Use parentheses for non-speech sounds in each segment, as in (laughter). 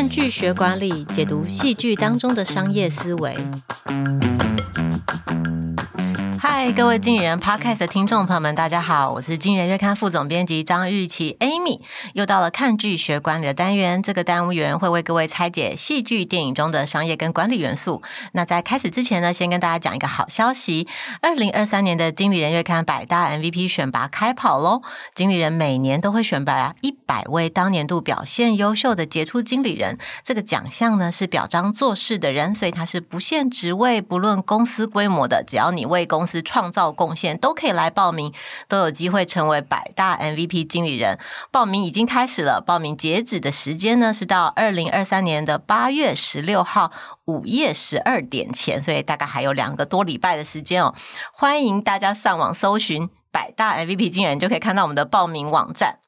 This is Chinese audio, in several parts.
看剧学管理，解读戏剧当中的商业思维。嗨，各位经理人 Podcast 的听众朋友们，大家好，我是经理人月刊副总编辑张玉琪 Amy。又到了看剧学管理的单元，这个单元会为各位拆解戏剧电影中的商业跟管理元素。那在开始之前呢，先跟大家讲一个好消息：二零二三年的经理人月刊百大 MVP 选拔开跑喽！经理人每年都会选拔一百位当年度表现优秀的杰出经理人。这个奖项呢是表彰做事的人，所以它是不限职位、不论公司规模的，只要你为公司是创造贡献都可以来报名，都有机会成为百大 MVP 经理人。报名已经开始了，报名截止的时间呢是到二零二三年的八月十六号午夜十二点前，所以大概还有两个多礼拜的时间哦。欢迎大家上网搜寻百大 MVP 经理人，就可以看到我们的报名网站。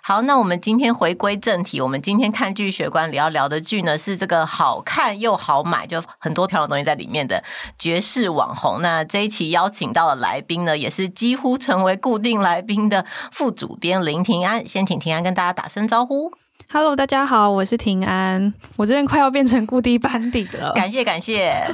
好，那我们今天回归正题，我们今天看剧学观里要聊的剧呢，是这个好看又好买，就很多漂亮东西在里面的绝世网红。那这一期邀请到的来宾呢，也是几乎成为固定来宾的副主编林庭安，先请庭安跟大家打声招呼。Hello，大家好，我是庭安。我这边快要变成固定班底了，感谢感谢。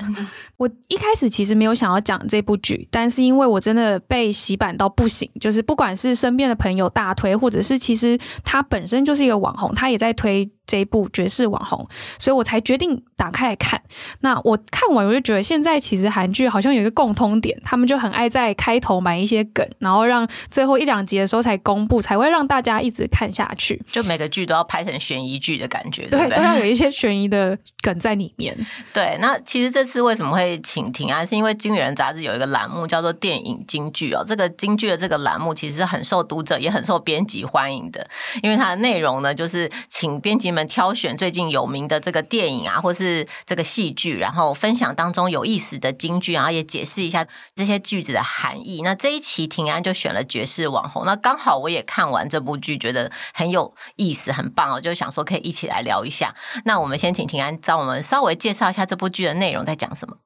我一开始其实没有想要讲这部剧，但是因为我真的被洗版到不行，就是不管是身边的朋友大推，或者是其实他本身就是一个网红，他也在推。这一部绝世网红，所以我才决定打开来看。那我看完我就觉得，现在其实韩剧好像有一个共通点，他们就很爱在开头埋一些梗，然后让最后一两集的时候才公布，才会让大家一直看下去。就每个剧都要拍成悬疑剧的感觉，对，对不对？都要有一些悬疑的梗在里面。(laughs) 对，那其实这次为什么会请庭安，是因为《经理人》杂志有一个栏目叫做“电影京剧”哦。这个京剧的这个栏目其实很受读者也很受编辑欢迎的，因为它的内容呢，就是请编辑们。挑选最近有名的这个电影啊，或是这个戏剧，然后分享当中有意思的京剧，然后也解释一下这些句子的含义。那这一期庭安就选了绝世网红，那刚好我也看完这部剧，觉得很有意思，很棒哦，就想说可以一起来聊一下。那我们先请庭安让我们稍微介绍一下这部剧的内容在讲什么。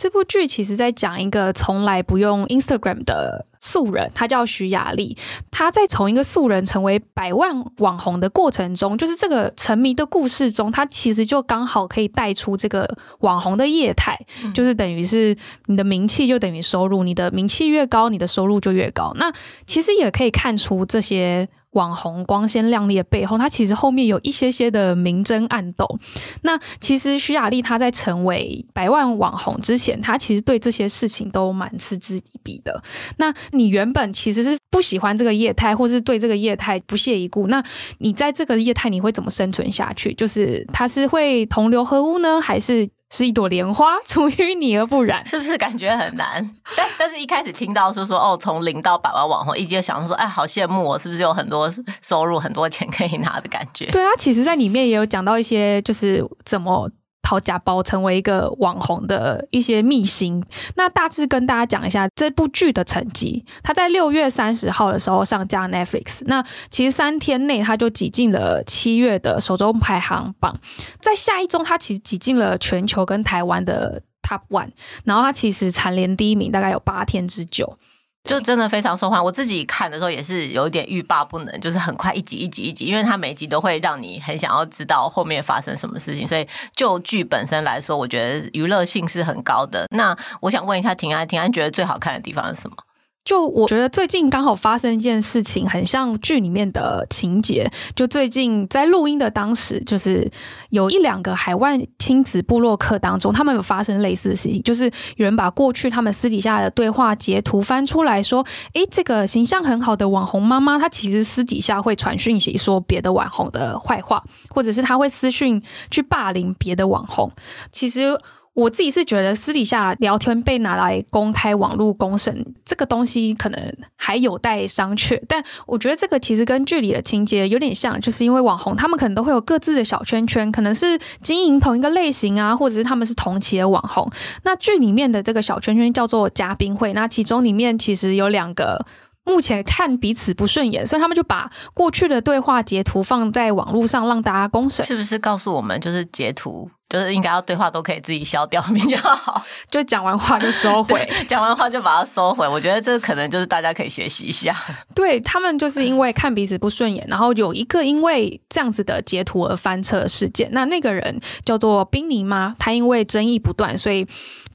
这部剧其实在讲一个从来不用 Instagram 的素人，他叫徐雅丽。他在从一个素人成为百万网红的过程中，就是这个沉迷的故事中，他其实就刚好可以带出这个网红的业态，嗯、就是等于是你的名气就等于收入，你的名气越高，你的收入就越高。那其实也可以看出这些。网红光鲜亮丽的背后，他其实后面有一些些的明争暗斗。那其实徐雅丽她在成为百万网红之前，她其实对这些事情都蛮嗤之以鼻的。那你原本其实是不喜欢这个业态，或是对这个业态不屑一顾，那你在这个业态你会怎么生存下去？就是他是会同流合污呢，还是？是一朵莲花，出淤泥而不染，是不是感觉很难？(laughs) 但但是一开始听到说说哦，从零到百万网红，一直想说，哎，好羡慕我，是不是有很多收入、很多钱可以拿的感觉？对啊，其实在里面也有讲到一些，就是怎么。掏假包成为一个网红的一些秘辛，那大致跟大家讲一下这部剧的成绩。他在六月三十号的时候上架 Netflix，那其实三天内他就挤进了七月的首周排行榜，在下一周他其实挤进了全球跟台湾的 Top One，然后他其实蝉联第一名大概有八天之久。就真的非常受欢迎，我自己看的时候也是有点欲罢不能，就是很快一集一集一集，因为它每集都会让你很想要知道后面发生什么事情，所以就剧本身来说，我觉得娱乐性是很高的。那我想问一下婷安，婷安觉得最好看的地方是什么？就我觉得最近刚好发生一件事情，很像剧里面的情节。就最近在录音的当时，就是有一两个海外亲子部落客当中，他们有发生类似的事情，就是有人把过去他们私底下的对话截图翻出来说：“诶，这个形象很好的网红妈妈，她其实私底下会传讯息说别的网红的坏话，或者是她会私讯去霸凌别的网红。”其实。我自己是觉得私底下聊天被拿来公开网络公审，这个东西可能还有待商榷。但我觉得这个其实跟剧里的情节有点像，就是因为网红他们可能都会有各自的小圈圈，可能是经营同一个类型啊，或者是他们是同期的网红。那剧里面的这个小圈圈叫做嘉宾会，那其中里面其实有两个目前看彼此不顺眼，所以他们就把过去的对话截图放在网络上让大家公审。是不是告诉我们就是截图？就是应该要对话都可以自己消掉 (laughs) 比较好，就讲完话就收回，讲完话就把它收回。我觉得这可能就是大家可以学习一下。(laughs) 对，他们就是因为看彼此不顺眼，然后有一个因为这样子的截图而翻车的事件。那那个人叫做宾妮妈，她因为争议不断，所以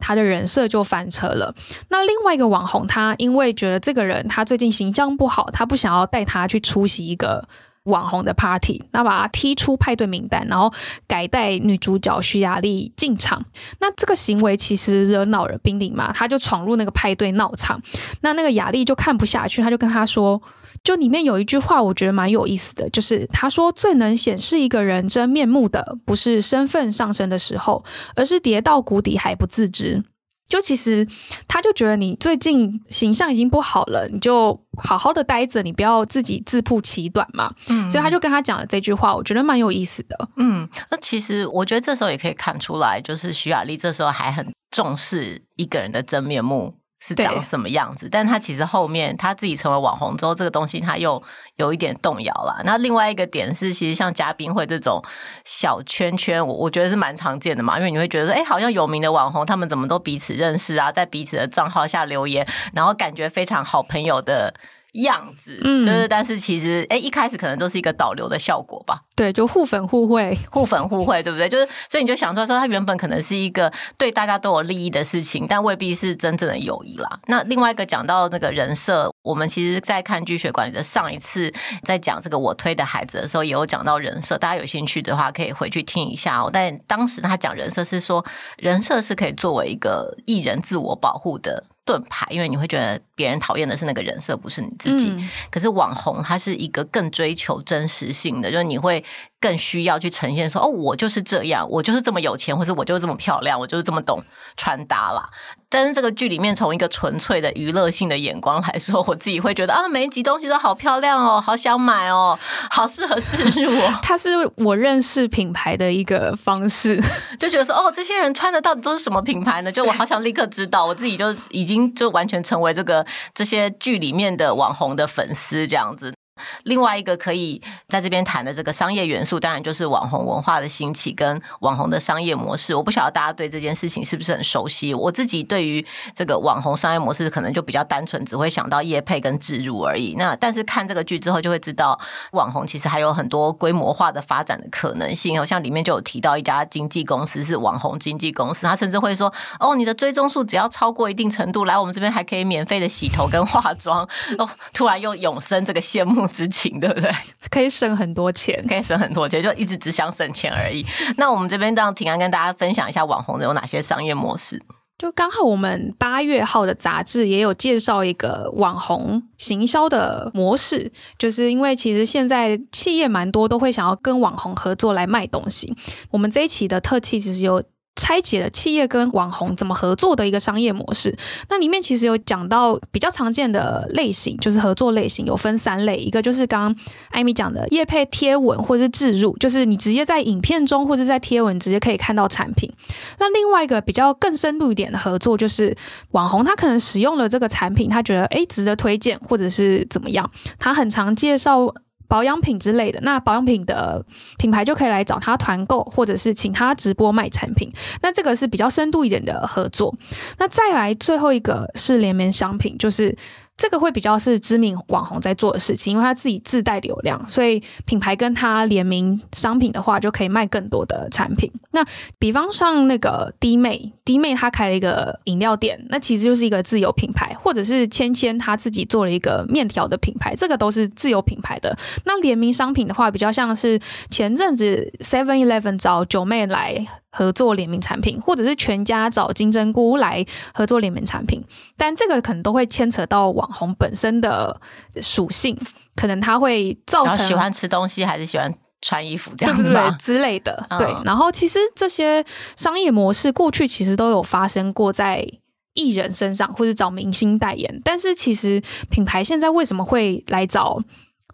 她的人设就翻车了。那另外一个网红，他因为觉得这个人他最近形象不好，他不想要带他去出席一个。网红的 party，那把他踢出派对名单，然后改带女主角徐雅丽进场。那这个行为其实惹恼了宾妮妈，他就闯入那个派对闹场。那那个雅丽就看不下去，他就跟他说：“就里面有一句话，我觉得蛮有意思的，就是他说最能显示一个人真面目的，不是身份上升的时候，而是跌到谷底还不自知。”就其实，他就觉得你最近形象已经不好了，你就好好的待着，你不要自己自曝其短嘛。嗯，所以他就跟他讲了这句话，我觉得蛮有意思的。嗯，那其实我觉得这时候也可以看出来，就是徐雅丽这时候还很重视一个人的真面目。是长什么样子？但他其实后面他自己成为网红之后，这个东西他又有一点动摇了。那另外一个点是，其实像嘉宾会这种小圈圈，我我觉得是蛮常见的嘛，因为你会觉得说，哎，好像有名的网红，他们怎么都彼此认识啊，在彼此的账号下留言，然后感觉非常好朋友的。样子，嗯，就是，但是其实，哎、欸，一开始可能都是一个导流的效果吧。对，就互粉互惠，互粉互惠，(laughs) 对不对？就是，所以你就想出来说，它原本可能是一个对大家都有利益的事情，但未必是真正的友谊啦。那另外一个讲到那个人设，我们其实，在看剧学管理的上一次在讲这个我推的孩子的时候，也有讲到人设。大家有兴趣的话，可以回去听一下哦。但当时他讲人设是说，人设是可以作为一个艺人自我保护的。盾牌，因为你会觉得别人讨厌的是那个人设，不是你自己。嗯、可是网红，他是一个更追求真实性的，就是你会。更需要去呈现说哦，我就是这样，我就是这么有钱，或者我就是这么漂亮，我就是这么懂穿搭啦。但是这个剧里面，从一个纯粹的娱乐性的眼光来说，我自己会觉得啊，每一集东西都好漂亮哦，好想买哦，好适合置入哦。(laughs) 它是我认识品牌的一个方式，就觉得说哦，这些人穿的到底都是什么品牌呢？就我好想立刻知道，我自己就已经就完全成为这个这些剧里面的网红的粉丝这样子。另外一个可以在这边谈的这个商业元素，当然就是网红文化的兴起跟网红的商业模式。我不晓得大家对这件事情是不是很熟悉？我自己对于这个网红商业模式，可能就比较单纯，只会想到业配跟置入而已。那但是看这个剧之后，就会知道网红其实还有很多规模化的发展的可能性。好像里面就有提到一家经纪公司是网红经纪公司，他甚至会说：“哦，你的追踪数只要超过一定程度，来我们这边还可以免费的洗头跟化妆。”哦，突然又涌生这个羡慕之。之情对不对？可以省很多钱，可以省很多钱，就一直只想省钱而已。那我们这边让庭安跟大家分享一下网红有哪些商业模式。就刚好我们八月号的杂志也有介绍一个网红行销的模式，就是因为其实现在企业蛮多都会想要跟网红合作来卖东西。我们这一期的特辑其实有。拆解了企业跟网红怎么合作的一个商业模式，那里面其实有讲到比较常见的类型，就是合作类型有分三类，一个就是刚刚艾米讲的业配贴文或是置入，就是你直接在影片中或者在贴文直接可以看到产品。那另外一个比较更深入一点的合作，就是网红他可能使用了这个产品，他觉得诶值得推荐或者是怎么样，他很常介绍。保养品之类的，那保养品的品牌就可以来找他团购，或者是请他直播卖产品。那这个是比较深度一点的合作。那再来最后一个是联名商品，就是。这个会比较是知名网红在做的事情，因为他自己自带流量，所以品牌跟他联名商品的话，就可以卖更多的产品。那比方像那个滴妹，滴妹她开了一个饮料店，那其实就是一个自有品牌，或者是芊芊她自己做了一个面条的品牌，这个都是自有品牌的。那联名商品的话，比较像是前阵子 Seven Eleven 找九妹来。合作联名产品，或者是全家找金针菇来合作联名产品，但这个可能都会牵扯到网红本身的属性，可能他会造成喜欢吃东西还是喜欢穿衣服这样子对，对，对之类的。嗯、对，然后其实这些商业模式过去其实都有发生过在艺人身上，或者找明星代言，但是其实品牌现在为什么会来找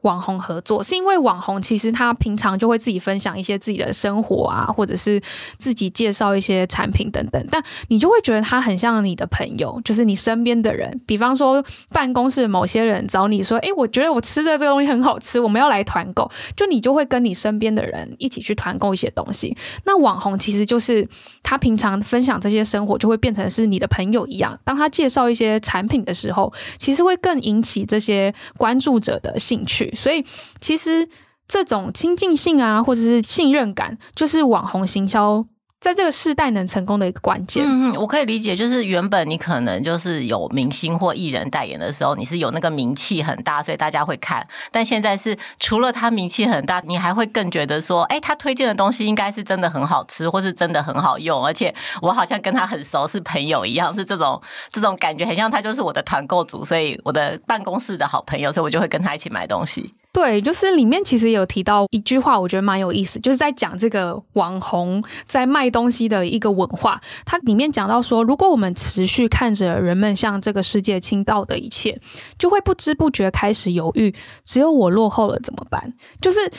网红合作，是因为网红其实他平常就会自己分享一些自己的生活啊，或者是自己介绍一些产品等等，但你就会觉得他很像你的朋友，就是你身边的人。比方说办公室某些人找你说：“诶，我觉得我吃的这个东西很好吃，我们要来团购。”就你就会跟你身边的人一起去团购一些东西。那网红其实就是他平常分享这些生活，就会变成是你的朋友一样。当他介绍一些产品的时候，其实会更引起这些关注者的兴趣。所以，其实这种亲近性啊，或者是信任感，就是网红行销。在这个世代能成功的一个关键，嗯，我可以理解，就是原本你可能就是有明星或艺人代言的时候，你是有那个名气很大，所以大家会看。但现在是除了他名气很大，你还会更觉得说，哎，他推荐的东西应该是真的很好吃，或是真的很好用，而且我好像跟他很熟，是朋友一样，是这种这种感觉，很像他就是我的团购组，所以我的办公室的好朋友，所以我就会跟他一起买东西。对，就是里面其实有提到一句话，我觉得蛮有意思，就是在讲这个网红在卖东西的一个文化。它里面讲到说，如果我们持续看着人们向这个世界倾倒的一切，就会不知不觉开始犹豫：只有我落后了怎么办？就是。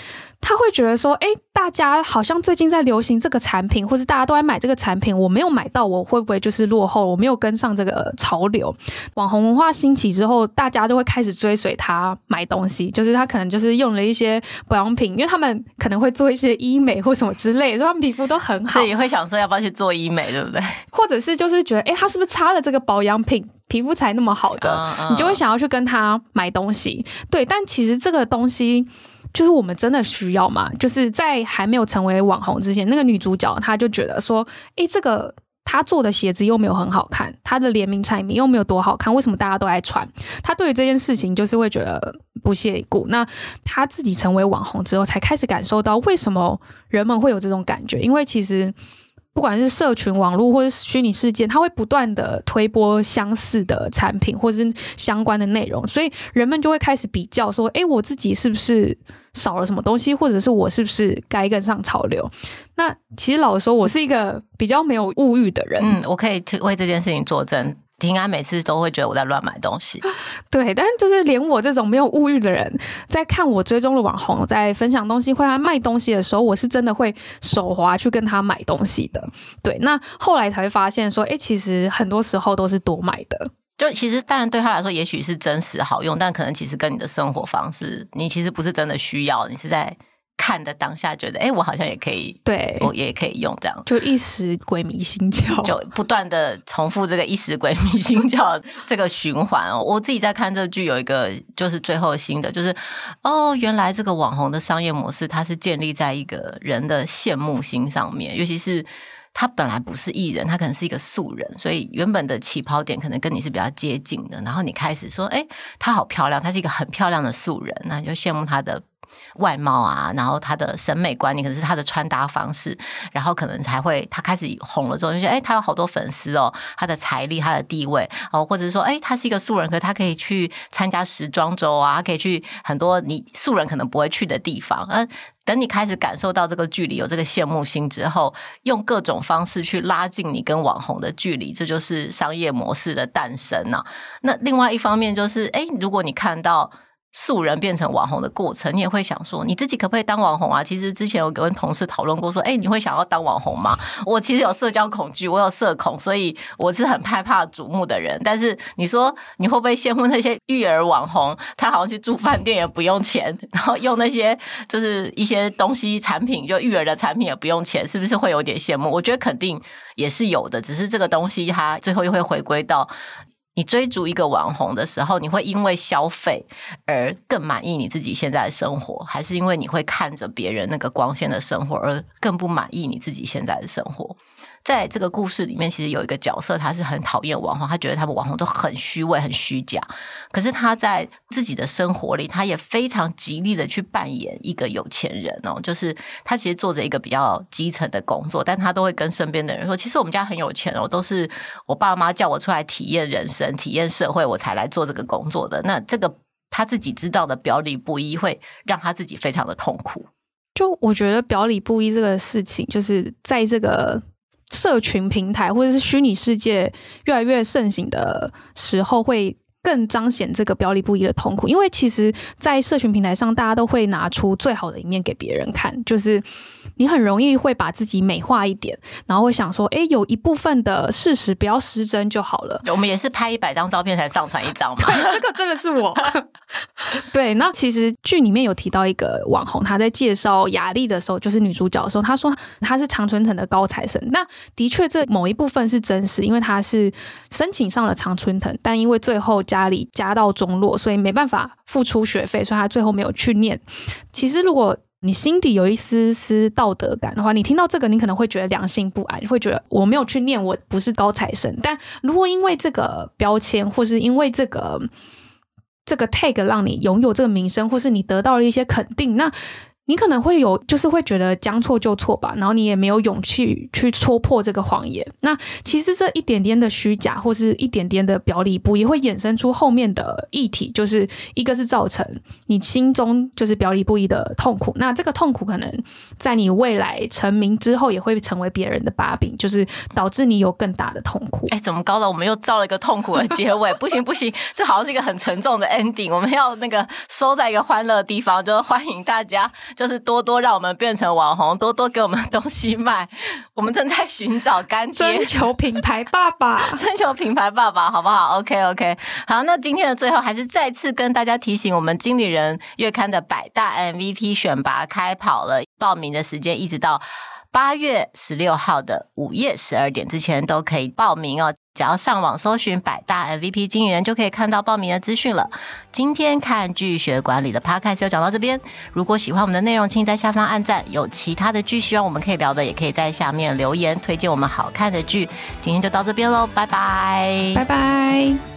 他会觉得说，哎，大家好像最近在流行这个产品，或是大家都在买这个产品，我没有买到，我会不会就是落后？我没有跟上这个潮流。网红文化兴起之后，大家就会开始追随他买东西，就是他可能就是用了一些保养品，因为他们可能会做一些医美或什么之类，所以他们皮肤都很好。所以也会想说，要不要去做医美，对不对？(laughs) 或者是就是觉得，哎，他是不是擦了这个保养品，皮肤才那么好的？你就会想要去跟他买东西。对，但其实这个东西。就是我们真的需要嘛？就是在还没有成为网红之前，那个女主角她就觉得说：“诶，这个他做的鞋子又没有很好看，他的联名产品又没有多好看，为什么大家都爱穿？”他对于这件事情就是会觉得不屑一顾。那他自己成为网红之后，才开始感受到为什么人们会有这种感觉，因为其实。不管是社群网络或者是虚拟世界，它会不断的推播相似的产品或者是相关的内容，所以人们就会开始比较说：“诶，我自己是不是少了什么东西，或者是我是不是该跟上潮流？”那其实老实说，我是一个比较没有物欲的人。嗯，我可以为这件事情作证。平安每次都会觉得我在乱买东西，(laughs) 对，但是就是连我这种没有物欲的人，在看我追踪的网红在分享东西或他卖东西的时候，我是真的会手滑去跟他买东西的。对，那后来才会发现说，哎，其实很多时候都是多买的。就其实当然对他来说，也许是真实好用，但可能其实跟你的生活方式，你其实不是真的需要，你是在。看的当下觉得，哎、欸，我好像也可以，对，我也可以用这样，就一时鬼迷心窍，就不断的重复这个一时鬼迷心窍 (laughs) 这个循环哦。我自己在看这剧有一个就是最后新的，就是哦，原来这个网红的商业模式，它是建立在一个人的羡慕心上面，尤其是他本来不是艺人，他可能是一个素人，所以原本的起跑点可能跟你是比较接近的，然后你开始说，哎、欸，她好漂亮，她是一个很漂亮的素人，那你就羡慕她的。外貌啊，然后他的审美观念，可能是他的穿搭方式，然后可能才会他开始红了之后，就觉得哎，他有好多粉丝哦，他的财力，他的地位哦，或者是说，哎，他是一个素人，可是他可以去参加时装周啊，他可以去很多你素人可能不会去的地方。嗯，等你开始感受到这个距离，有这个羡慕心之后，用各种方式去拉近你跟网红的距离，这就是商业模式的诞生呢、那另外一方面就是，哎，如果你看到。素人变成网红的过程，你也会想说，你自己可不可以当网红啊？其实之前有跟同事讨论过，说，哎，你会想要当网红吗？我其实有社交恐惧，我有社恐，所以我是很害怕瞩目的人。但是你说，你会不会羡慕那些育儿网红？他好像去住饭店也不用钱，然后用那些就是一些东西产品，就育儿的产品也不用钱，是不是会有点羡慕？我觉得肯定也是有的，只是这个东西它最后又会回归到。你追逐一个网红的时候，你会因为消费而更满意你自己现在的生活，还是因为你会看着别人那个光鲜的生活而更不满意你自己现在的生活？在这个故事里面，其实有一个角色，他是很讨厌网红，他觉得他们网红都很虚伪、很虚假。可是他在自己的生活里，他也非常极力的去扮演一个有钱人哦，就是他其实做着一个比较基层的工作，但他都会跟身边的人说：“其实我们家很有钱哦，都是我爸妈叫我出来体验人生、体验社会，我才来做这个工作的。”那这个他自己知道的表里不一，会让他自己非常的痛苦。就我觉得表里不一这个事情，就是在这个。社群平台或者是虚拟世界越来越盛行的时候，会更彰显这个表里不一的痛苦。因为其实，在社群平台上，大家都会拿出最好的一面给别人看，就是你很容易会把自己美化一点，然后会想说，哎，有一部分的事实不要失真就好了。我们也是拍一百张照片才上传一张嘛。对，这个真的是我。(laughs) 对，那其实剧里面有提到一个网红，他在介绍雅丽的时候，就是女主角的时候，他说他是常春藤的高材生。那的确，这某一部分是真实，因为他是申请上了常春藤，但因为最后家里家道中落，所以没办法付出学费，所以他最后没有去念。其实，如果你心底有一丝丝道德感的话，你听到这个，你可能会觉得良心不安，会觉得我没有去念，我不是高材生。但如果因为这个标签，或是因为这个这个 tag 让你拥有这个名声，或是你得到了一些肯定，那。你可能会有，就是会觉得将错就错吧，然后你也没有勇气去戳破这个谎言。那其实这一点点的虚假，或是一点点的表里不一，会衍生出后面的议题，就是一个是造成你心中就是表里不一的痛苦。那这个痛苦可能在你未来成名之后，也会成为别人的把柄，就是导致你有更大的痛苦。哎，怎么搞的？我们又造了一个痛苦的结尾？(laughs) 不行不行，这好像是一个很沉重的 ending。我们要那个收在一个欢乐的地方，就欢迎大家。就是多多让我们变成网红，多多给我们东西卖。我们正在寻找干爹，征求品牌爸爸，(laughs) 征求品牌爸爸，好不好？OK OK，好。那今天的最后，还是再次跟大家提醒，我们经理人月刊的百大 MVP 选拔开跑了，报名的时间一直到八月十六号的午夜十二点之前都可以报名哦。只要上网搜寻百大 MVP 经理人，就可以看到报名的资讯了。今天看剧学管理的 Podcast 就讲到这边。如果喜欢我们的内容，请在下方按赞。有其他的剧希望我们可以聊的，也可以在下面留言推荐我们好看的剧。今天就到这边喽，拜拜，拜拜。